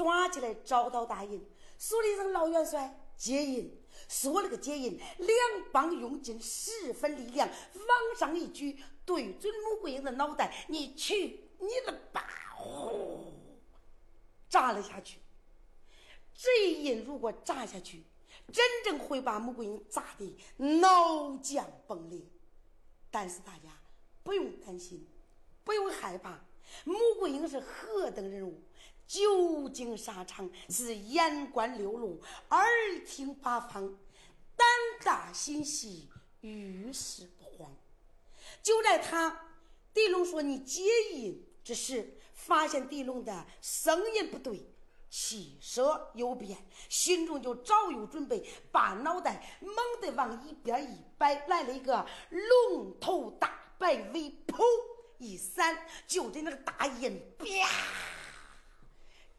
抓起来找到大印，说了一声老元帅接印，说了个接印，两帮用尽十分力量，往上一举，对准穆桂英的脑袋，你去你的吧！呼，扎了下去。这一印如果扎下去，真正会把穆桂英砸得脑浆崩裂。但是大家不用担心，不用害怕。穆桂英是何等人物？久经沙场，是眼观六路，耳听八方，胆大心细，遇事不慌。就在他狄龙说你接应之时，发现狄龙的声音不对。气色有变，心中就早有准备，把脑袋猛地往一边一摆，来了一个龙头大摆尾，噗一闪，就在那个大印啪，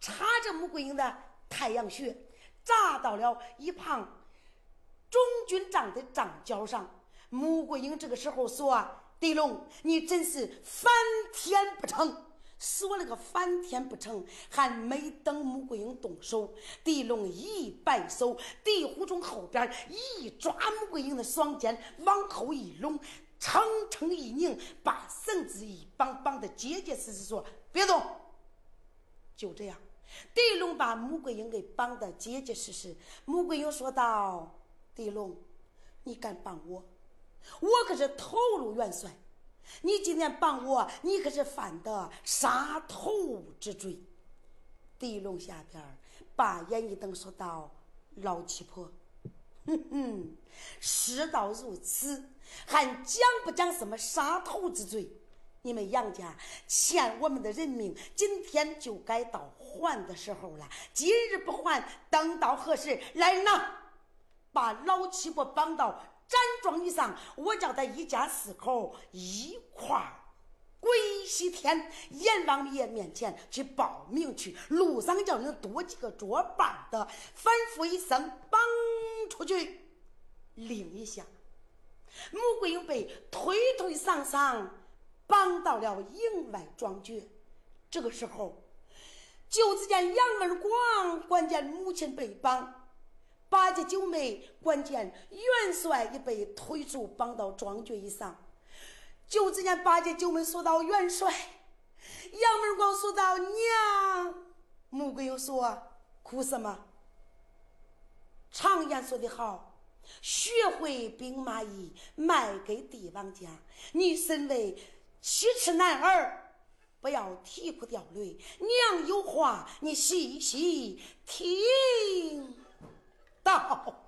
插着穆桂英的太阳穴，扎到了一旁中军帐的帐角上。穆桂英这个时候说：“狄龙，你真是翻天不成！”说了个翻天不成，还没等穆桂英动手，狄龙一摆手，狄虎从后边一抓穆桂英的双肩，往后一拢，撑撑一拧，把绳子一绑，绑得结结实实，说：“别动。”就这样，狄龙把穆桂英给绑得结结实实。穆桂英说道：“狄龙，你敢绑我？我可是头路元帅。”你今天绑我，你可是犯的杀头之罪。狄龙下边把眼一瞪，说道：“老七婆，哼哼，事到如此，还讲不讲什么杀头之罪？你们杨家欠我们的人命，今天就该到还的时候了。今日不还，等到何时？来人呐，把老七婆绑到。”站桩以上，我叫他一家四口一块儿归西天阎王爷面前去报名去。路上叫人多几个作伴的，反复一声绑出去。另一下，穆桂英被推推搡搡绑到了营外庄觉。这个时候，就只见杨二广关见母亲被绑。八戒九妹关见元帅已被推出，绑到庄爵以上。就只见八戒九妹说到元帅，杨二光说到娘，穆桂英说哭什么？常言说得好，学会兵马俑，卖给帝王家。你身为七尺男儿，不要啼哭掉泪。娘有话，你细细听。到。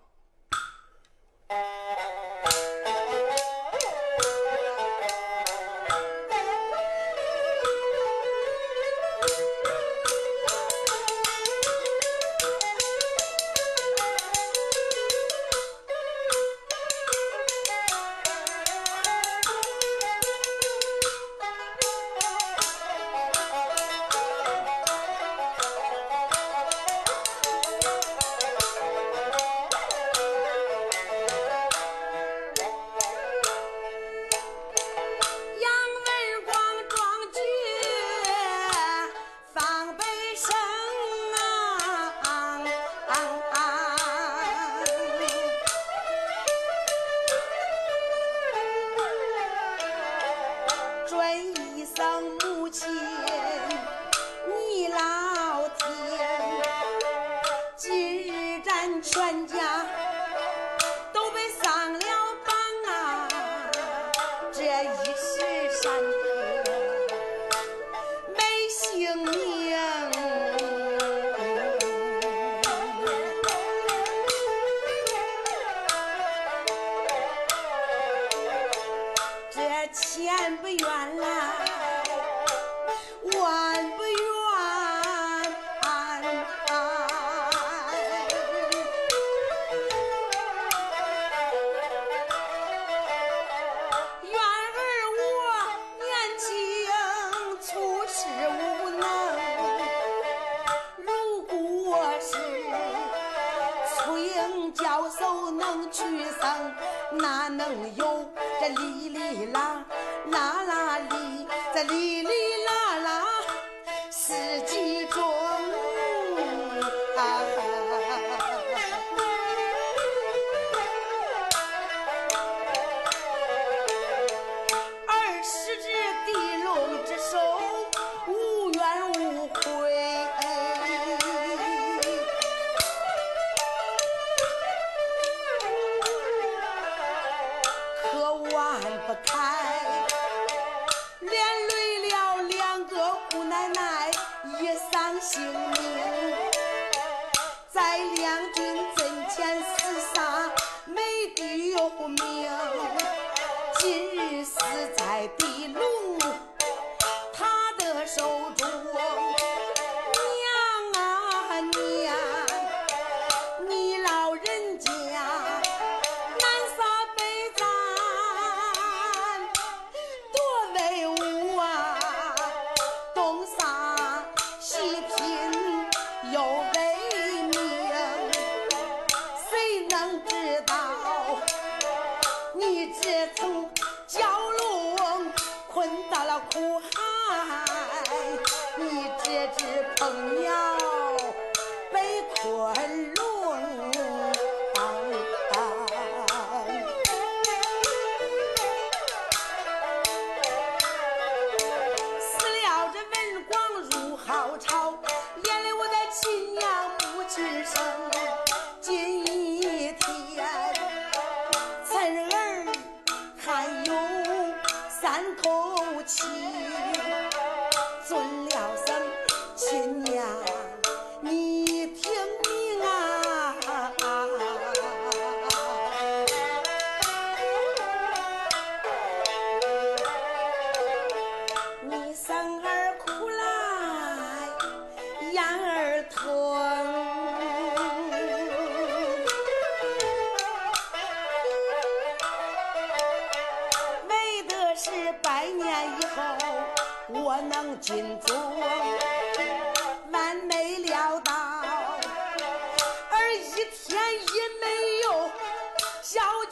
有名，今日死在地龙。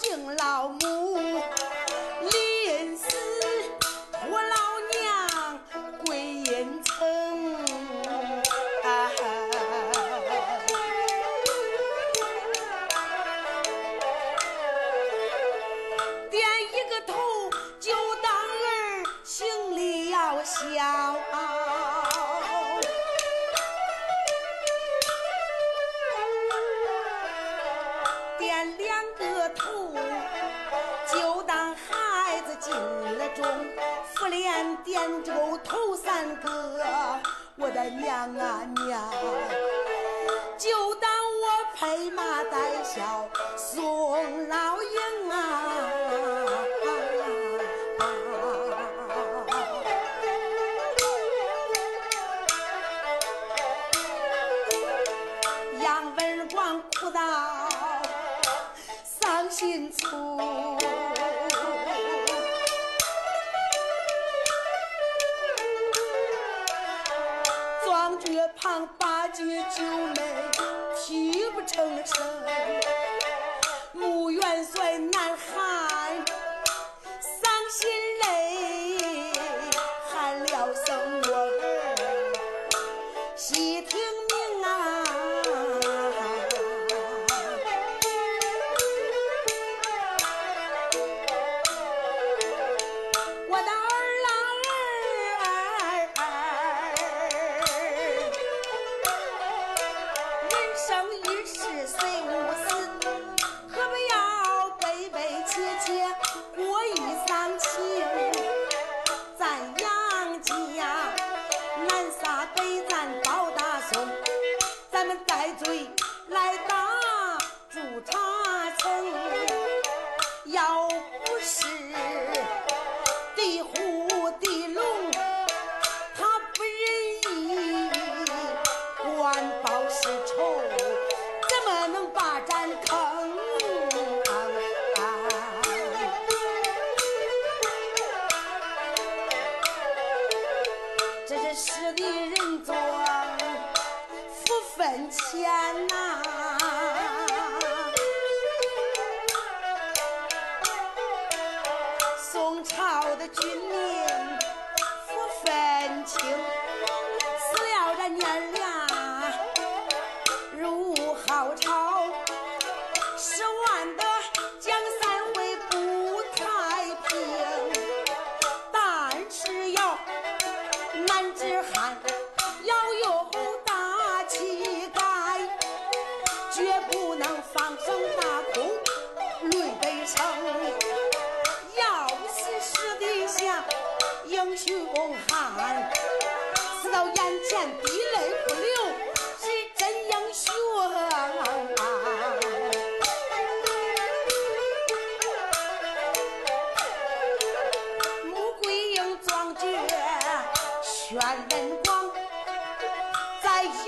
敬老生与世谁无私何不要悲悲切切过一三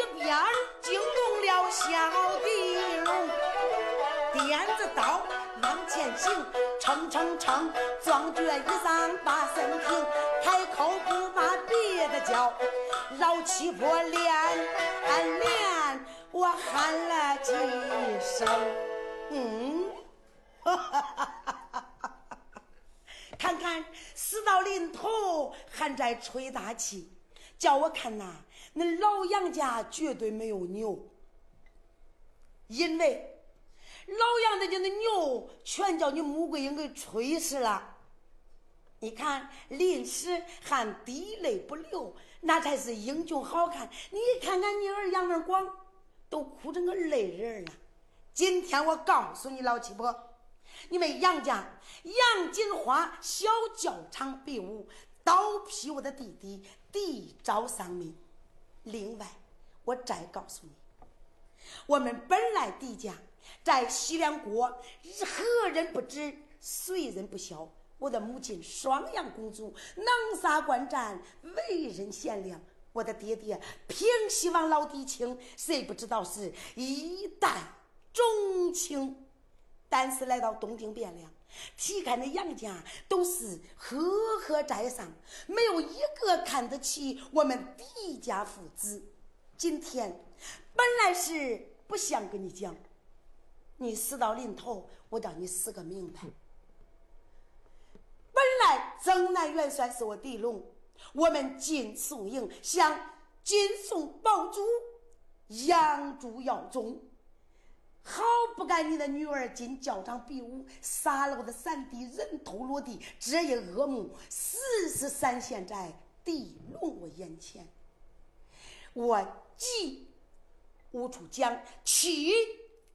一边惊动了小地龙，颠着刀往前行，称称称，壮举一上把身平，开口不骂别的叫，老七婆连连我喊了几声，嗯，看看死到临头还在吹大气，叫我看呐，那老杨家绝对没有牛，因为老杨的家的牛全叫你穆桂英给吹死了。你看临死还滴泪不流，那才是英雄好看。你看看你儿杨文广，都哭成个泪人了。今天我告诉你老七婆。你们杨家杨金花小教场比武，刀劈我的弟弟，地招丧命。另外，我再告诉你，我们本来狄家在西凉国，何人不知，谁人不晓？我的母亲双阳公主能杀惯战，为人贤良。我的爹爹平西王老狄青，谁不知道是一代忠卿？但是来到东京汴梁，提看的杨家都是赫赫在上，没有一个看得起我们狄家父子。今天本来是不想跟你讲，你死到临头，我叫你死个明白。本来征南元帅是我狄龙，我们金宋营向金宋宝主杨朱耀宗。好不该你的女儿进教场比武，杀了我的三弟，人头落地，这一恶幕时时闪现在地龙我眼前。我急无处讲，气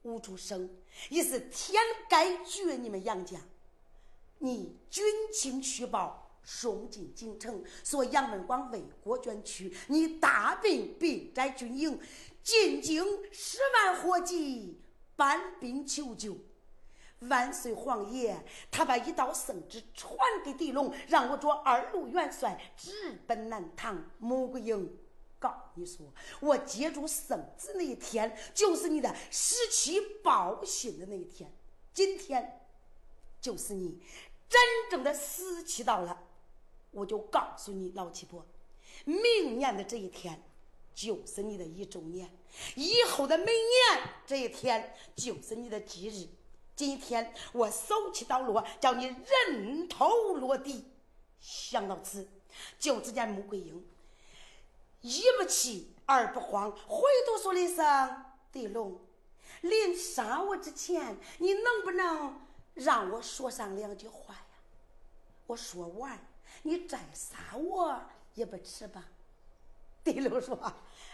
无处生，也是天该绝你们杨家。你军情虚报送进京城，说杨文广为国捐躯，你大病病在军营，进京十万火急。搬兵求救，万岁皇爷，他把一道圣旨传给狄龙，让我做二路元帅，直奔南唐。穆桂英，告你说，我接住圣旨那一天，就是你的十七报信的那一天。今天，就是你真正的死期到了。我就告诉你，老七婆，明年的这一天。就是你的一周年，以后的每年这一天就是你的忌日。今天我手起刀落，叫你人头落地。想到此，就只见穆桂英一不气二不慌，回头说了一声：“狄龙，临杀我之前，你能不能让我说上两句话呀？我说完，你再杀我也不迟吧？”狄龙说。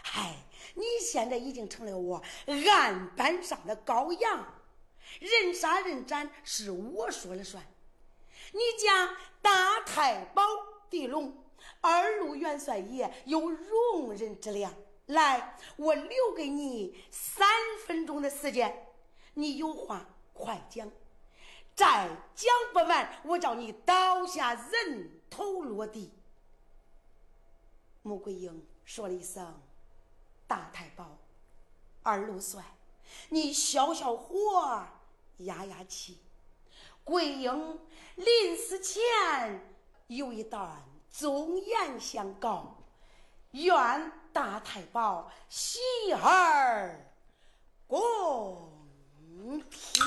嗨，你现在已经成了我案板上的羔羊，人杀人斩是我说了算。你家大太保狄龙，二路元帅爷有容人之量。来，我留给你三分钟的时间，你有话快讲。再讲不完，我叫你倒下人头落地。穆桂英说了一声。大太保，二路帅，你消消火，压压气。桂英临死前有一段忠言相告，愿大太保喜儿共听。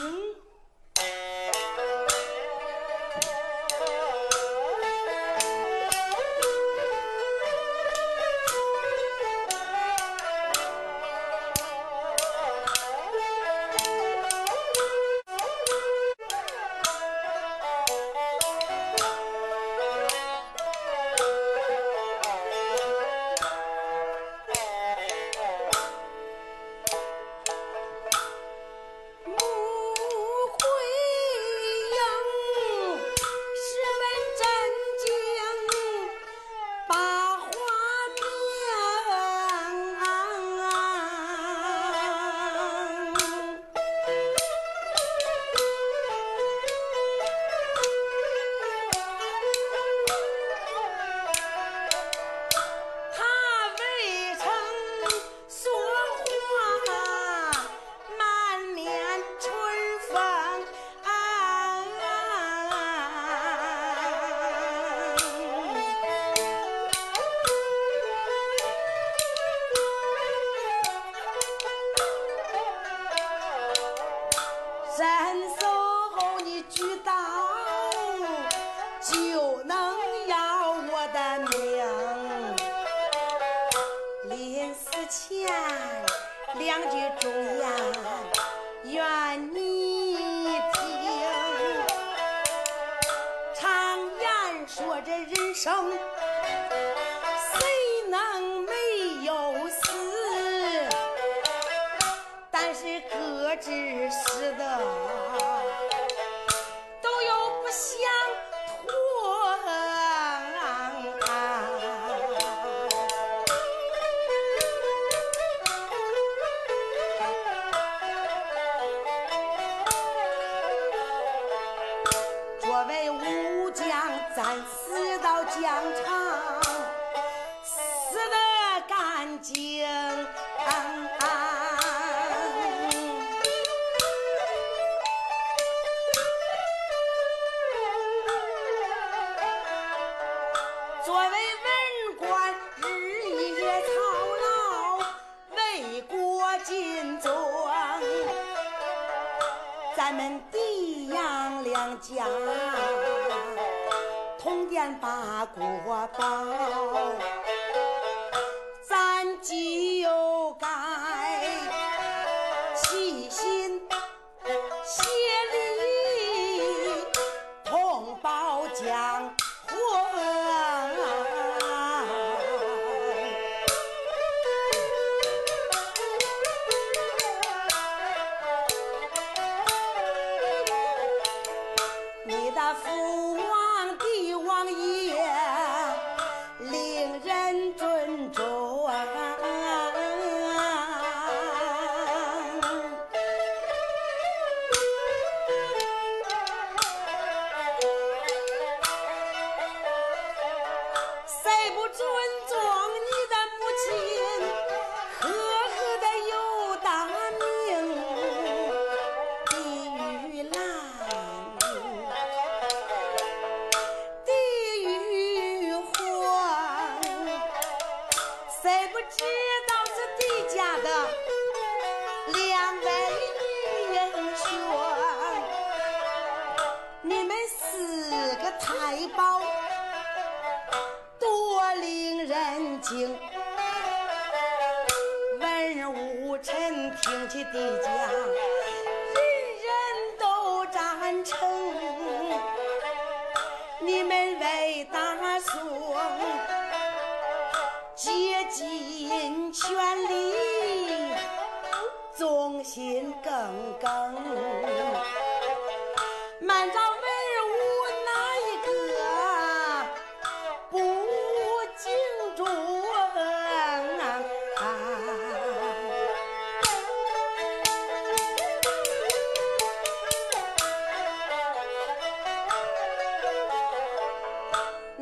我。啊啊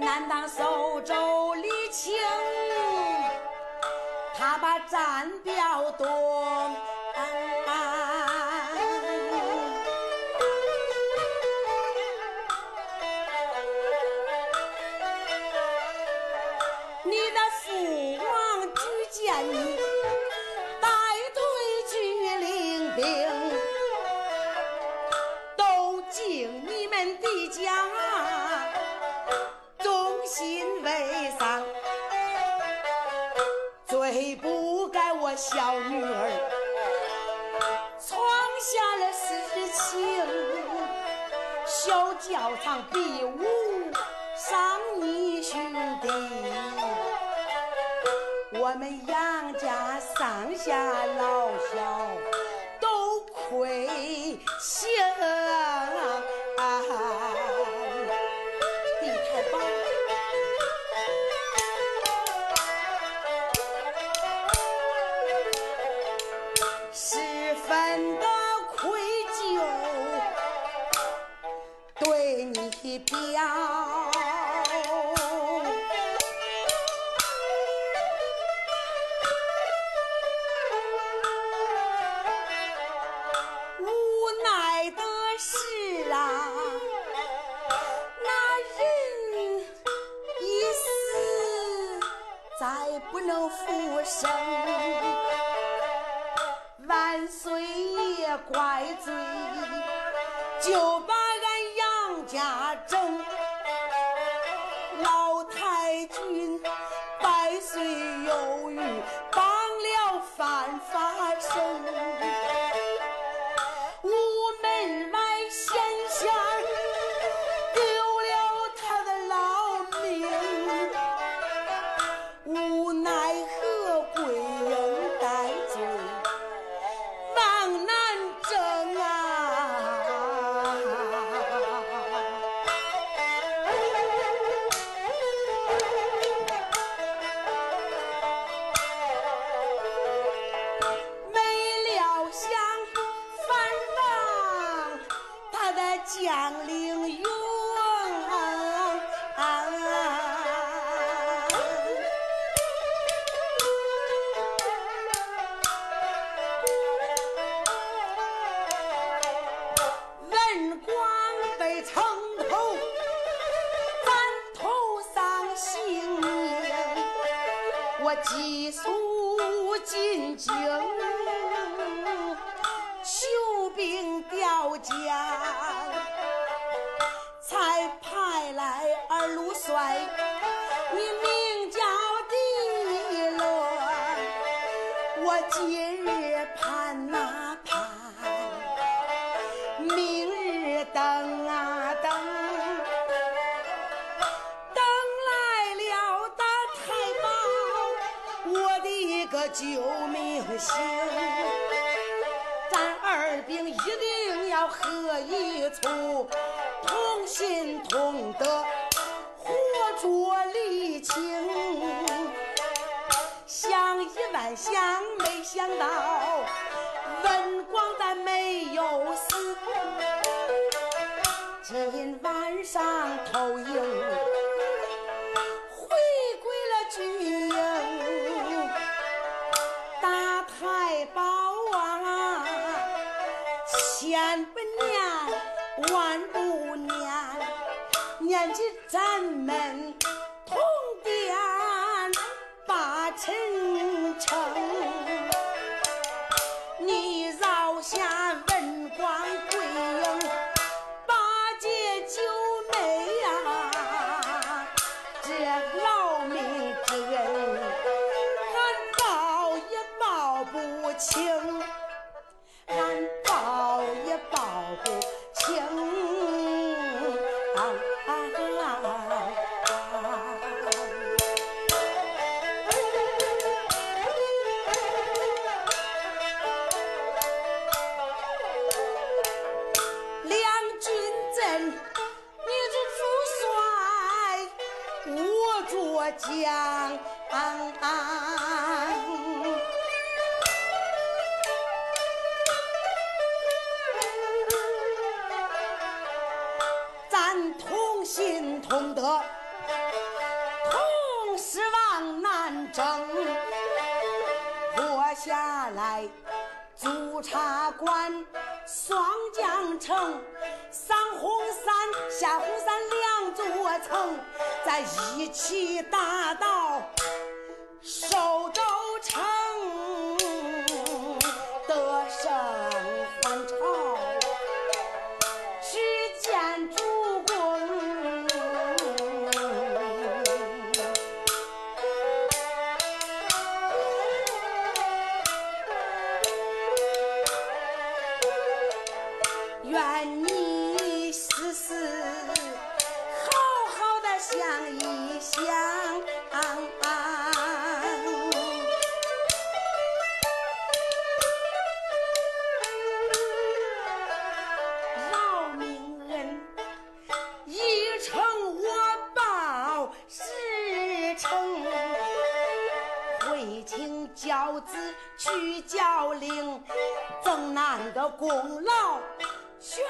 担当苏州李青，他把战标动。一处，同心同德，合作理清。想一万想，没想到文广咱没有死，今晚上投影，双江城、上红山、下红山两座城，在一起打倒收州城，功劳全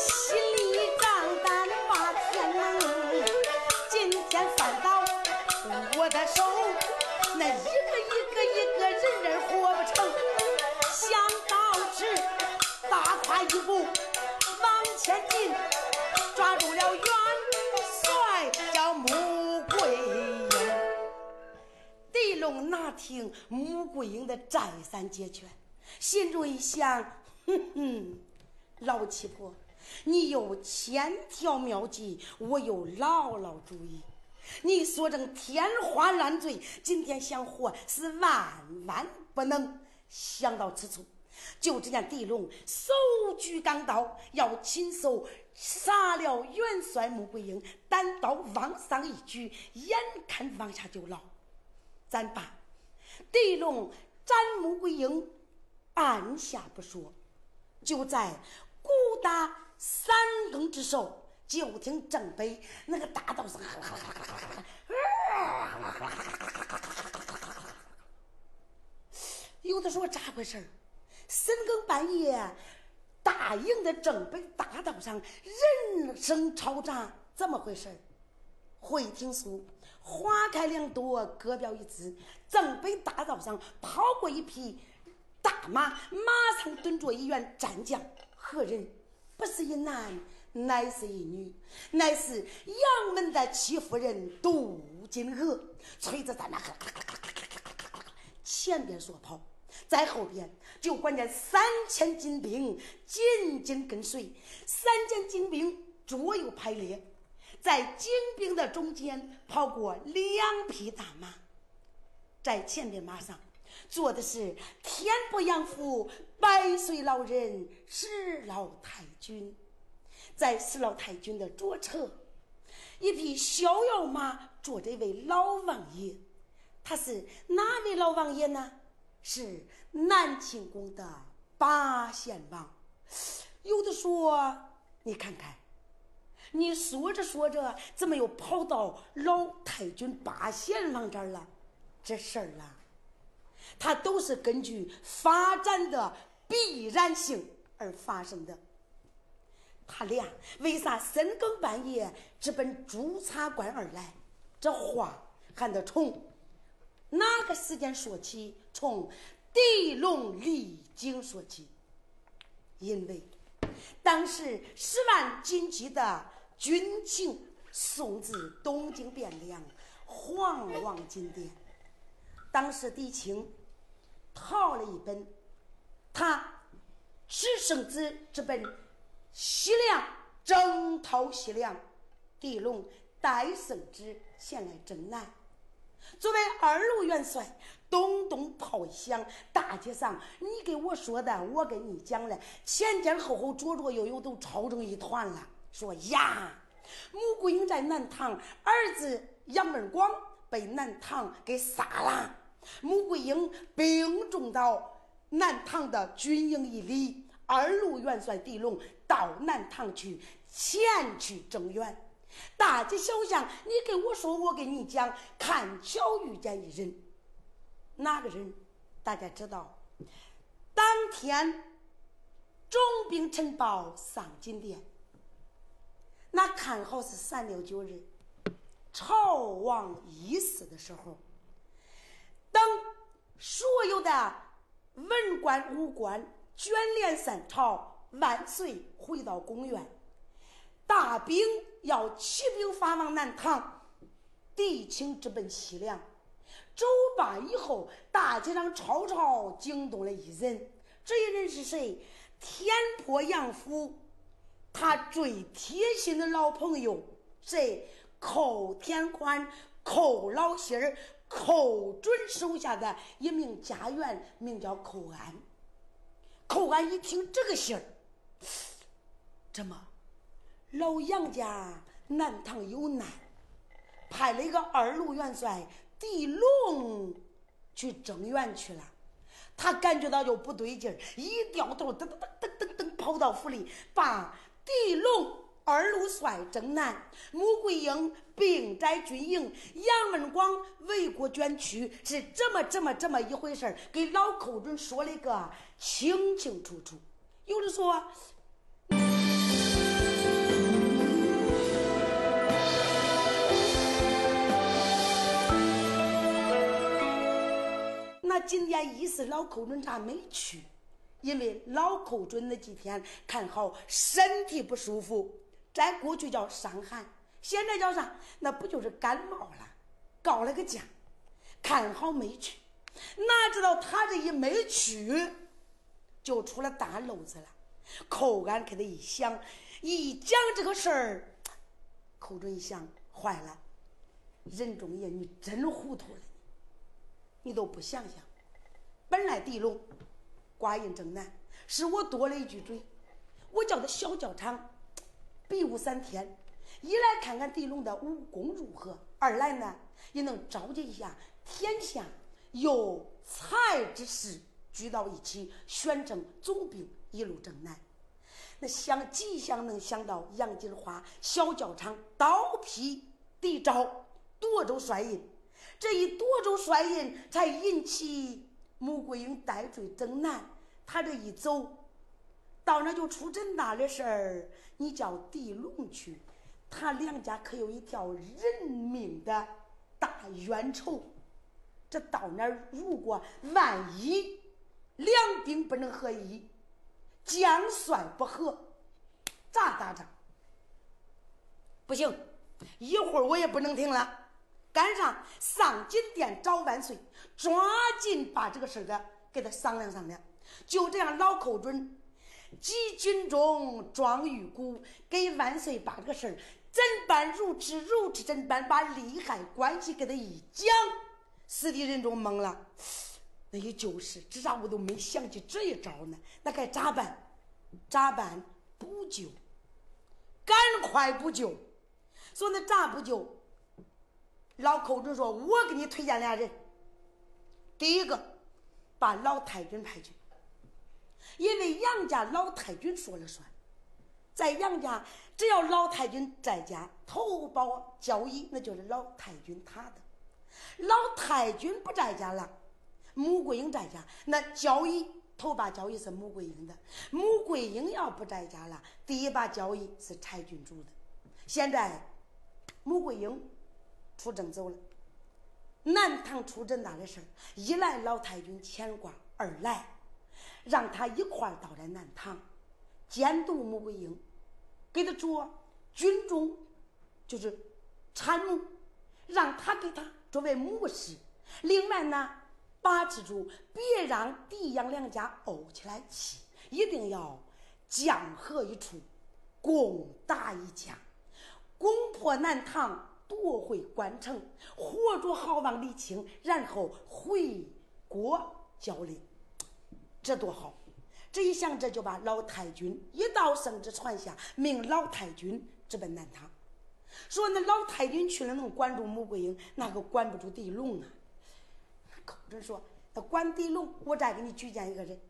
心里账单把天能，今天翻到我的手，那一个一个一个人人活不成，想到此，大跨一步往前进，抓住了元帅叫穆桂英。地龙哪听穆桂英的再三解劝，心中一想，哼哼，老七婆，你有千条妙计，我有牢牢主意。你说成天花乱坠，今天想活是万万不能。想到此处，就只见狄龙手举钢刀，要亲手杀了元帅穆桂英，单刀往上一举，眼看往下就捞。咱爸，狄龙斩穆桂英，按下不说。就在鼓打三更之时，就听正北那个大道上，有的说咋回事深更半夜，大营的正北大道上人声嘈杂，怎么回事会听书花开两朵，各表一枝。正北大道上跑过一匹大马，马上蹲着一员战将。何人？不是一男，乃是一女，乃是杨门的戚夫人杜金娥。催着咱那前边说跑，在后边就管见三千精兵紧紧跟随，三千精兵左右排列。在精兵的中间跑过两匹大马，在前边马上坐的是天不杨府百岁老人石老太君，在石老太君的左侧，一匹逍遥马坐着一位老王爷，他是哪位老王爷呢？是南清宫的八贤王。有的说，你看看。你说着说着，怎么又跑到老太君八贤王这儿了？这事儿啊，它都是根据发展的必然性而发生的。他俩为啥深更半夜直奔朱察官而来？这话还得从哪个时间说起？从地龙离京说起。因为当时十万军机的。军情送至东京汴梁，皇王金殿。当时狄青逃了一本，他只剩子直奔西凉征讨西凉。狄龙带圣旨前来征南。作为二路元帅，咚咚炮响，大街上你给我说的，我跟你讲了，前前后后左左右右都吵成一团了。说呀，穆桂英在南唐，儿子杨文广被南唐给杀了。穆桂英兵中到南唐的军营一里，二路元帅狄龙到南唐去前去增援。大街小巷，你给我说，我给你讲，看巧遇见一人，哪个人？大家知道，当天总兵陈宝上金殿。那看好是三六九日，朝王议事的时候，等所有的文官武官卷帘三朝，万岁回到宫院，大兵要起兵发往南唐，敌情直奔西凉。走罢以后，大街上吵吵惊动了一人，这一人是谁？天坡杨府。他最贴心的老朋友，谁？寇天宽、寇老心儿、寇准手下的一名家员，名叫寇安。寇安一听这个信儿，怎么？老杨家南唐有难，派了一个二路元帅狄龙去增援去了。他感觉到就不对劲儿，一掉头，噔噔噔噔噔噔，跑到府里把。狄龙二路帅征南，穆桂英兵在军营，杨文广为国捐躯，是这么这么这么一回事给老寇准说了个清清楚楚。有的说，那今天一是老寇准咋没去？因为老寇准那几天看好身体不舒服，在过去叫伤寒，现在叫啥？那不就是感冒了？告了个假，看好没去。哪知道他这一没去，就出了大篓子了。寇安给他一想，一讲这个事儿，寇准一想，坏了，任中爷你真糊涂了，你都不想想，本来狄龙。寡人正难，是我多了一句嘴。我叫他小教场，比武三天，一来看看狄龙的武功如何，二来呢也能召集一下天下有才之士聚到一起，宣称总兵一路征南。那想吉祥能想到杨金花小教场刀劈敌招夺州帅印，这一夺州帅印才引起穆桂英带罪征南。他这一走，到那就出真大的事儿。你叫狄龙去，他两家可有一条人命的大冤仇。这到那儿，如果万一两兵不能合一。将帅不和，咋打仗？不行，一会儿我也不能停了，赶上上金殿找万岁，抓紧把这个事儿给他商量商量。就这样，老寇准集军中装玉骨，给万岁把这个事儿怎办如此如此怎办？把利害关系给他一讲，死的人中懵了。那也就是，至少我都没想起这一招呢。那该咋办？咋办？补救，赶快补救。说那咋补救？老寇准说：“我给你推荐俩人。第一个，把老太君派去，因为杨家老太君说了算。在杨家，只要老太君在家，投保交易，那就是老太君他的。老太君不在家了。”穆桂英在家，那交易头把交易是穆桂英的。穆桂英要不在家了，第一把交易是柴郡主的。现在穆桂英出征走了，南唐出征大的事儿，一来老太君牵挂，二来让他一块儿到了南唐监督穆桂英，给他做军中就是参谋，让他给他作为谋士。另外呢。把持住，别让狄杨两家怄起来气，一定要讲和一处，攻打一家，攻破南唐，夺回关城，活捉好王李清，然后回国交令，这多好！这一想，这就把老太君一道圣旨传下，命老太君直奔南唐。说那老太君去了，能管住穆桂英，那可管不住狄龙啊！寇准说：“那管狄龙，我再给你举荐一个人，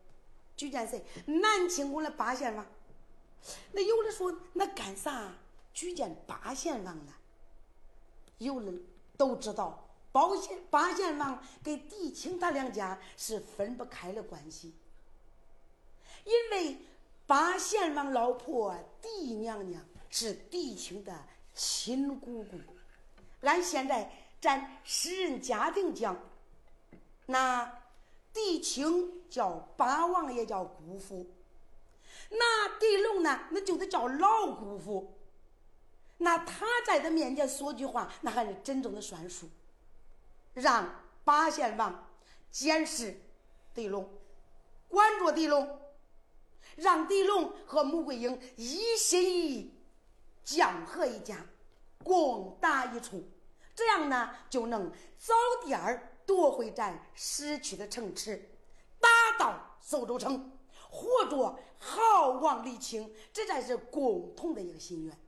举荐谁？南清宫的八贤王。那有的说，那干啥举荐八贤王呢？有人都知道，八贤八贤王跟狄青他两家是分不开的关系，因为八贤王老婆狄娘娘是狄青的亲姑姑。按现在咱私人家庭讲。”那狄青叫八王爷叫姑父，那狄龙呢？那就得叫老姑父。那他在他面前说句话，那还是真正的算数。让八贤王监视狄龙，管着狄龙，让狄龙和穆桂英一心一意讲和一家，攻打一处，这样呢就能早点儿。夺回咱失去的城池，打到苏州城，活捉好王李清，这才是共同的一个心愿。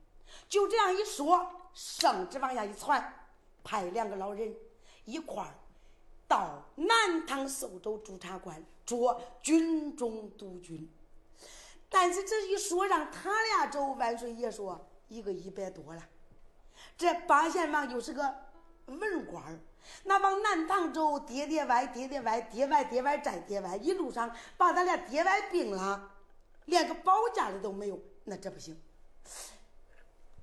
就这样一说，圣旨往下一传，派两个老人一块儿到南唐苏州驻察官做军中督军。但是这一说让他俩走，万岁爷说一个一百多了。这八贤王又是个文官儿。那往南唐走，跌跌歪，跌跌歪，跌歪跌歪再跌歪，一路上把他俩跌歪病了，连个保家的都没有，那这不行。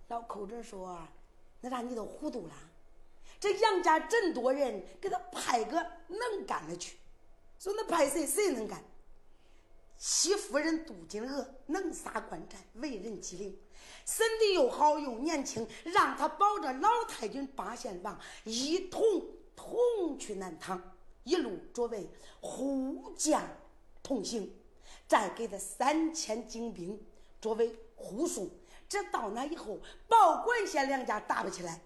老寇准说：“那啥，你都糊涂了。这杨家真多人，给他派个能干的去。说那派谁，谁能干？戚夫人杜金娥能杀官战，为人机灵。”身体又好又年轻，让他保着老太君八贤王一同同去南唐，一路作为护驾同行，再给他三千精兵作为护送。这到那以后，保管县两家打不起来，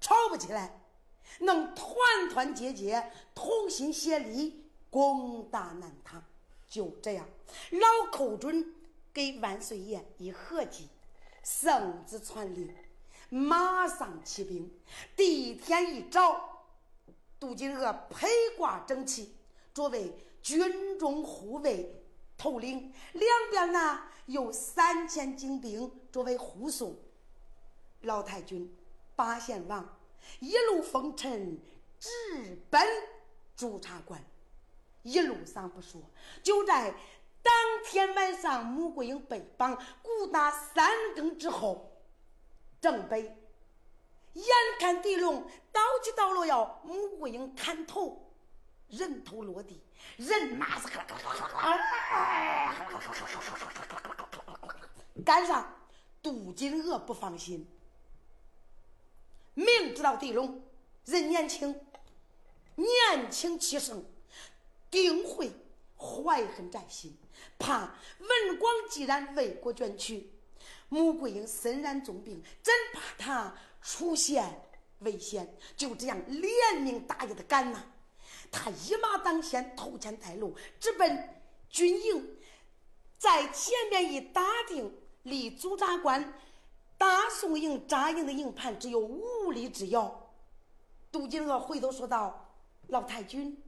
吵不起来，能团团结结，同心协力攻打南唐。就这样，老寇准给万岁爷一合计。圣旨传令，马上起兵。第一天一早，杜金娥披挂整齐，作为军中护卫头领，两边呢有三千精兵作为护送。老太君八贤王一路风尘，直奔驻察馆。一路上不说，就在当天晚上，穆桂英被绑，鼓打三更之后，正北。眼看狄龙刀起刀落，要穆桂英砍头，人头落地，人马是赶上。杜金娥不放心，明知道狄龙人年轻，年轻气盛，定会怀恨在心，怕文广既然为国捐躯，穆桂英身染重病，真怕他。出现危险，就这样连名大义的赶呐！他一马当先，头前带路，直奔军营，在前面一打定，离驻扎关大宋营扎营的营盘只有五里之遥。杜金娥回头说道：“老太君，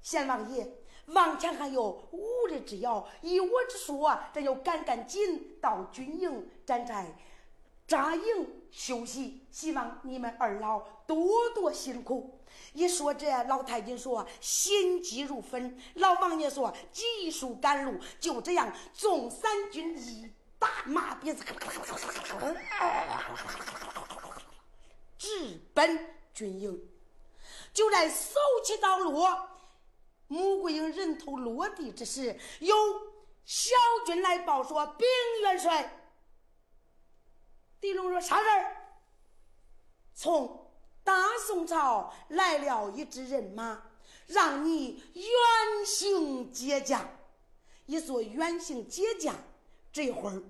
贤王爷，往前还有五里之遥，依我之说，咱就赶赶紧到军营站寨。”扎营休息，希望你们二老多多辛苦。一说这，老太君说心急如焚，老王爷说急速赶路。就这样，众三军一打马鞭子，直奔军营。就在手起刀落，穆桂英人头落地之时，有小军来报说：“禀元帅。”狄龙说：“啥事儿？从大宋朝来了一支人马，让你远行接驾。一说远行接驾，这会儿，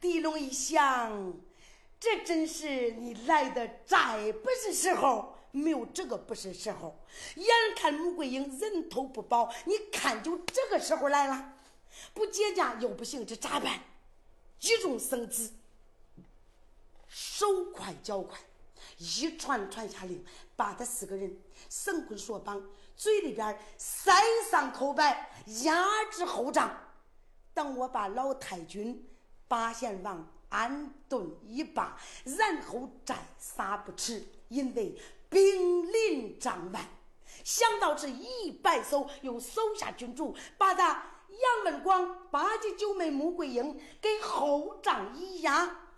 狄龙一想，这真是你来的再不是时候，没有这个不是时候。眼看穆桂英人头不保，你看就这个时候来了，不接驾又不行，这咋办？”急中生子，手快脚快，一传传下令，把他四个人绳捆索绑，嘴里边塞上口白，压制后帐。等我把老太君、八贤王安顿一罢，然后再杀不迟。因为兵临帐外，想到这一摆手，又手下军主把他。杨文广、八戒九妹穆桂英给后帐一压，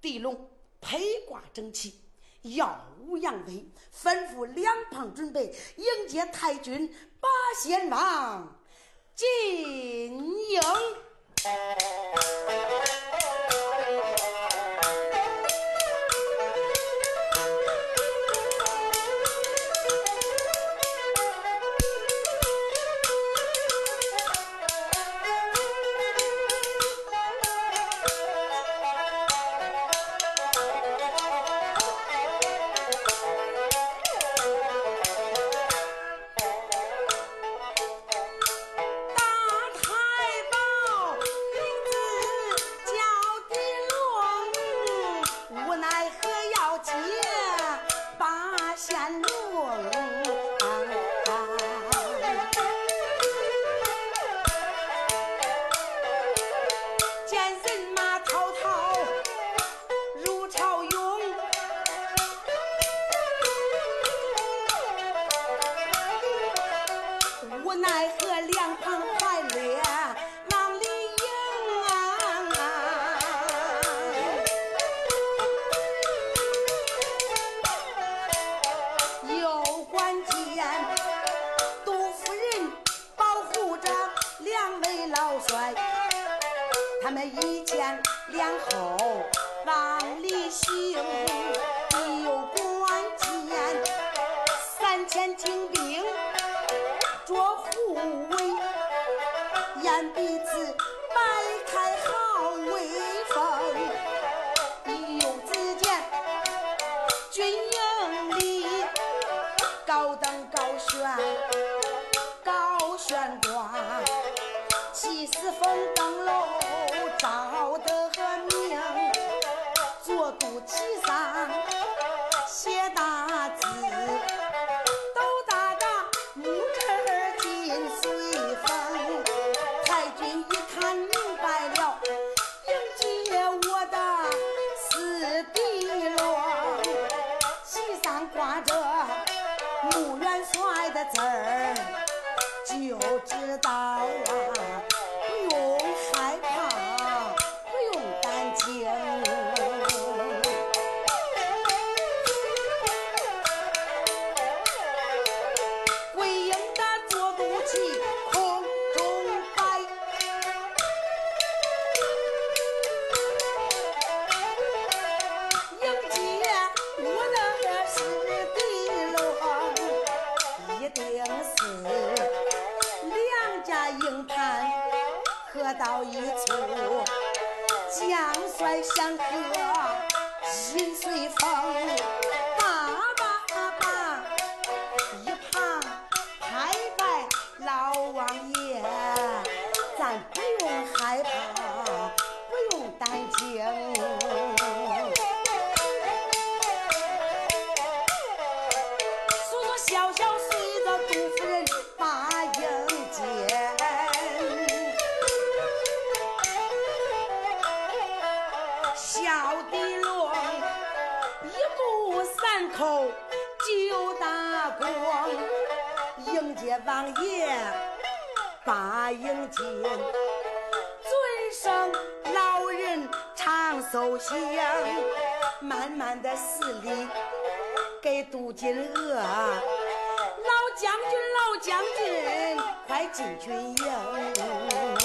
狄龙披挂整齐，耀武扬威，吩咐两旁准备迎接太君八贤王进营。写大小的锣，一步三口就打光，迎接王爷把迎亲，尊声老人长寿香，满满的四礼给杜金娥，老将军老将军快进军营。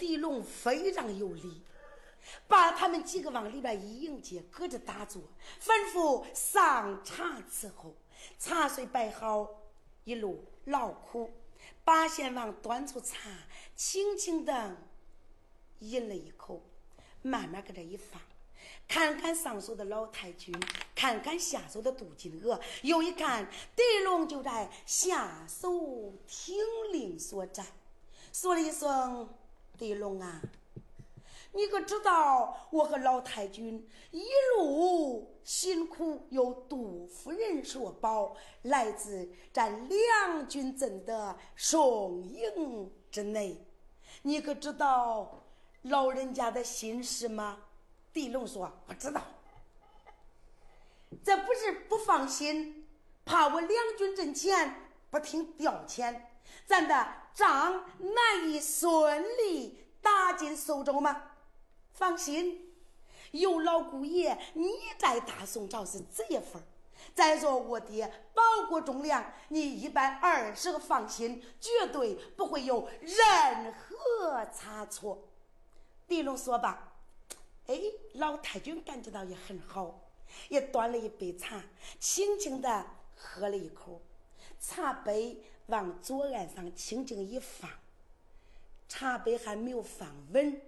狄龙非常有力，把他们几个往里边一迎接，搁着打坐，吩咐上茶伺候。茶水摆好，一路劳苦。八仙王端出茶，轻轻的饮了一口，慢慢搁这一放。看看上手的老太君，看看下手的杜金娥，又一看狄龙就在下手听令所在，说了一声：“狄龙啊，你可知道我和老太君一路辛苦，由杜夫人所保，来自咱两军阵的宋营之内，你可知道老人家的心事吗？”狄龙说：“不知道，这不是不放心，怕我两军阵前不听调遣，咱的仗难以顺利打进苏州吗？放心，有老姑爷你在大宋朝是这一份再说我爹保国忠良，你一百二十个放心，绝对不会有任何差错。”李龙说罢。哎，老太君感觉到也很好，也端了一杯茶，轻轻的喝了一口，茶杯往左岸上轻轻一放，茶杯还没有放稳，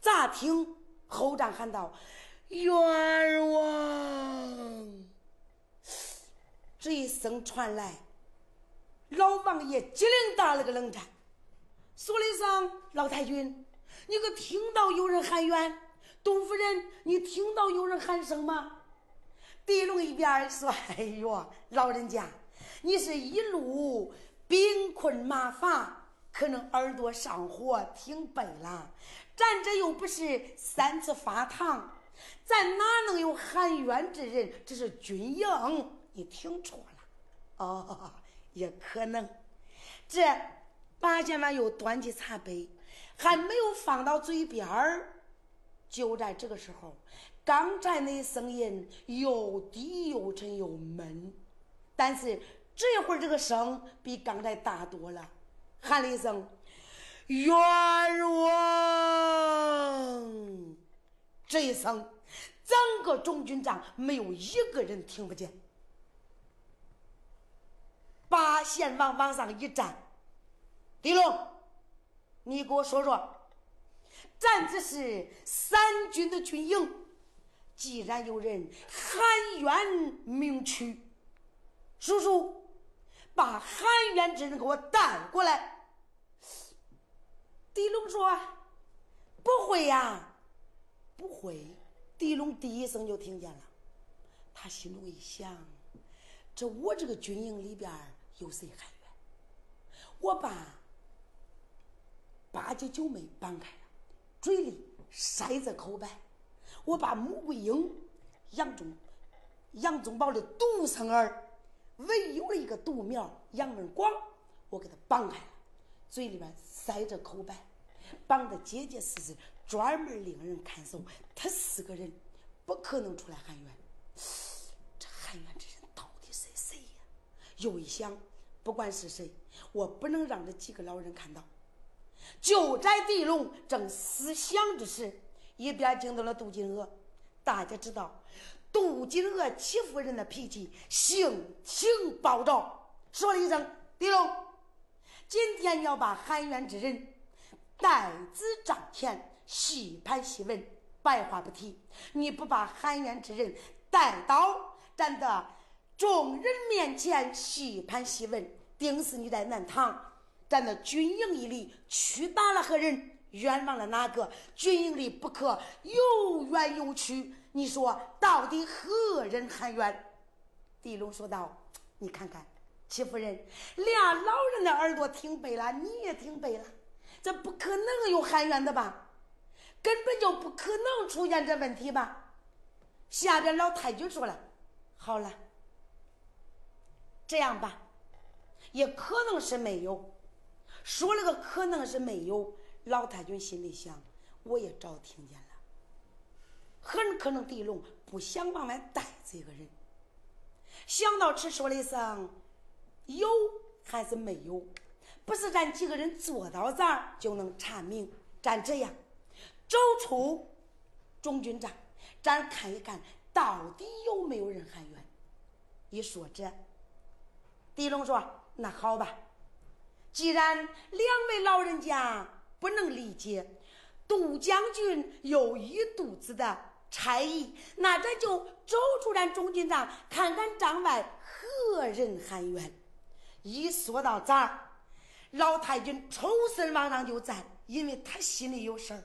咋听后帐喊道：“冤枉！”这一声传来，老王爷机灵打了个冷战，说了一声：“老太君。”你可听到有人喊冤？杜夫人，你听到有人喊声吗？狄龙一边说：“哎呦，老人家，你是一路兵困马乏，可能耳朵上火听背了。咱这又不是三次发堂，咱哪能有喊冤之人？这是军营，你听错了。哦，也可能。这八千万又端起茶杯。”还没有放到嘴边儿，就在这个时候，刚才那声音又低又沉又闷，但是这会儿这个声比刚才大多了，喊了一声“冤枉”，这一声，整个中军帐没有一个人听不见。八贤王往上一站，李龙，你给我说说，咱这是三军的军营，既然有人喊冤明屈，叔叔，把含冤之人给我带过来。狄龙说：“不会呀，不会。”狄龙第一声就听见了，他心中一想：这我这个军营里边。有谁喊冤？我把八姐九妹绑开了，嘴里塞着口白。我把穆桂英、杨忠、杨宗保的独生儿，唯有的一个独苗杨文广，我给他绑开了，嘴里边塞着口白，绑得结结实实，专门令人看守。他四个人不可能出来喊冤。这喊冤之人到底是谁呀？又一想。不管是谁，我不能让这几个老人看到。就在地龙正思想之时，一边惊到了杜金娥。大家知道，杜金娥欺负人的脾气性情暴躁，说了一声：“地龙，今天要把含冤之人带子帐前细盘细问，白话不提。你不把含冤之人带到咱的。”众人面前细盘细问，定是你在南唐，咱的军营里屈打了何人，冤枉了哪个？军营里不可有冤有屈，你说到底何人喊冤？狄龙说道：“你看看，戚夫人，俩老人的耳朵听背了，你也听背了，这不可能有喊冤的吧？根本就不可能出现这问题吧？”下边老太君说了：“好了。”这样吧，也可能是没有。说了个可能是没有，老太君心里想，我也早听见了。很可能狄龙不想往外带这个人。想到此说了一声有还是没有，不是咱几个人坐到这儿就能查明。咱这样，走出中军帐，咱看一看到底有没有人喊冤。一说这。狄龙说：“那好吧，既然两位老人家不能理解杜将军有一肚子的差异，那咱就走出咱中军帐，看看帐外何人喊冤。”一说到这儿，老太君抽身往上就站，因为他心里有事儿，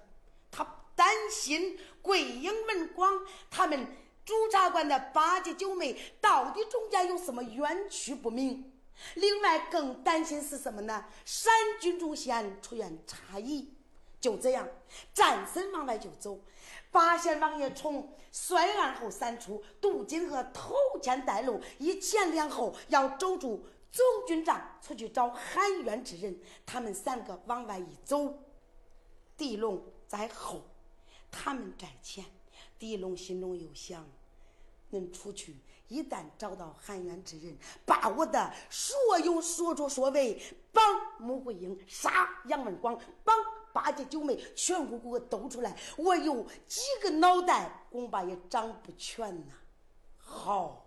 他担心桂英、文广他们。主察官的八姐九妹到底中间有什么冤屈不明？另外更担心是什么呢？山军中线出现差异。就这样，战身往外就走。八贤王爷从率案后三出，杜金和头前带路，一前两后要走出总军帐，出去找喊冤之人。他们三个往外一走，狄龙在后，他们在前。狄龙心中又想：能出去，一旦找到喊冤之人，把我的所有所作所为，绑穆桂英、杀杨文广、绑八姐九妹，全部给我抖出来，我有几个脑袋，恐怕也长不全呐。好，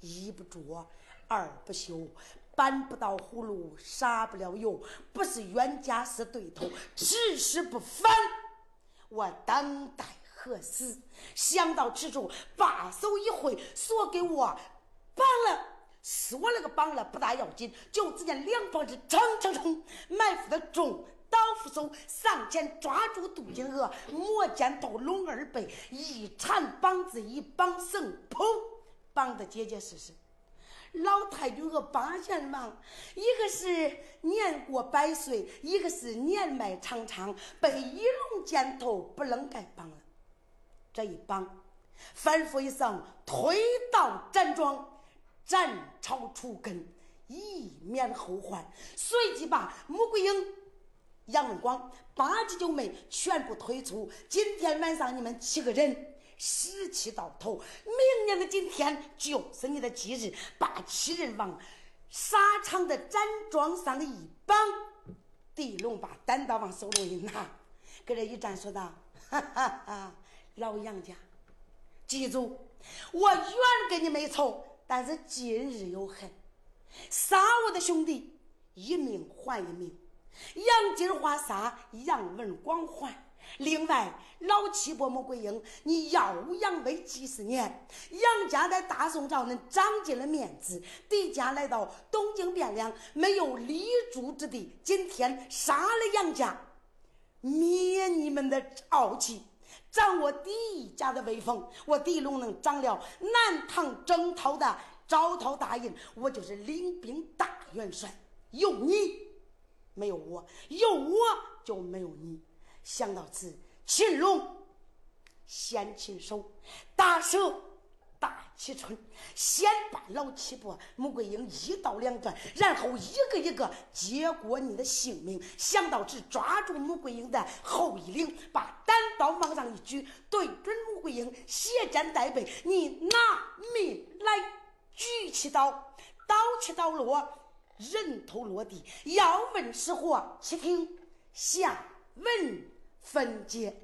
一不做，二不休，搬不到葫芦，杀不了油，不是冤家是对头，只是不反，我等待。何时想到此处，把手一挥，说给我绑了。说了个绑了不大要紧，就只见两帮子蹭蹭蹭埋伏的众刀斧手上前抓住杜金娥，磨尖刀龙二背，一缠绑子一绑绳，砰，绑得结结实实。老太君和八贤王，一个是年过百岁，一个是年迈苍苍，被一龙箭头不能该绑了。这一绑，吩咐一声，推倒站桩，斩草除根，以免后患。随即把穆桂英、杨文广、八姐九妹全部推出。今天晚上你们七个人十七到头，明年的今天就是你的忌日，把七人往沙场的站桩上一绑。地龙把单刀往手中一拿，搁这一站，说道：“哈哈哈。”老杨家，记住，我原跟你没仇，但是今日有恨，杀我的兄弟，一命还一命。杨金花杀，杨文广还。另外，老七伯穆桂英，你耀武扬威几十年，杨家在大宋朝能长尽了面子，狄家来到东京汴梁，没有立足之地，今天杀了杨家，灭你们的傲气，长我狄家的威风。我狄龙能长了南唐征讨的招讨大印，我就是领兵大元帅。有你，没有我；有我，就没有你。想到此，秦龙先擒手，大蛇大启春，先把老七伯穆桂英一刀两断，然后一个一个接过你的性命。想到此，抓住穆桂英的后衣领，把单刀往上一举，对准穆桂英，斜肩带背，你拿命来！举起刀，刀起刀落，人头落地。要问是祸？且听下。文分解。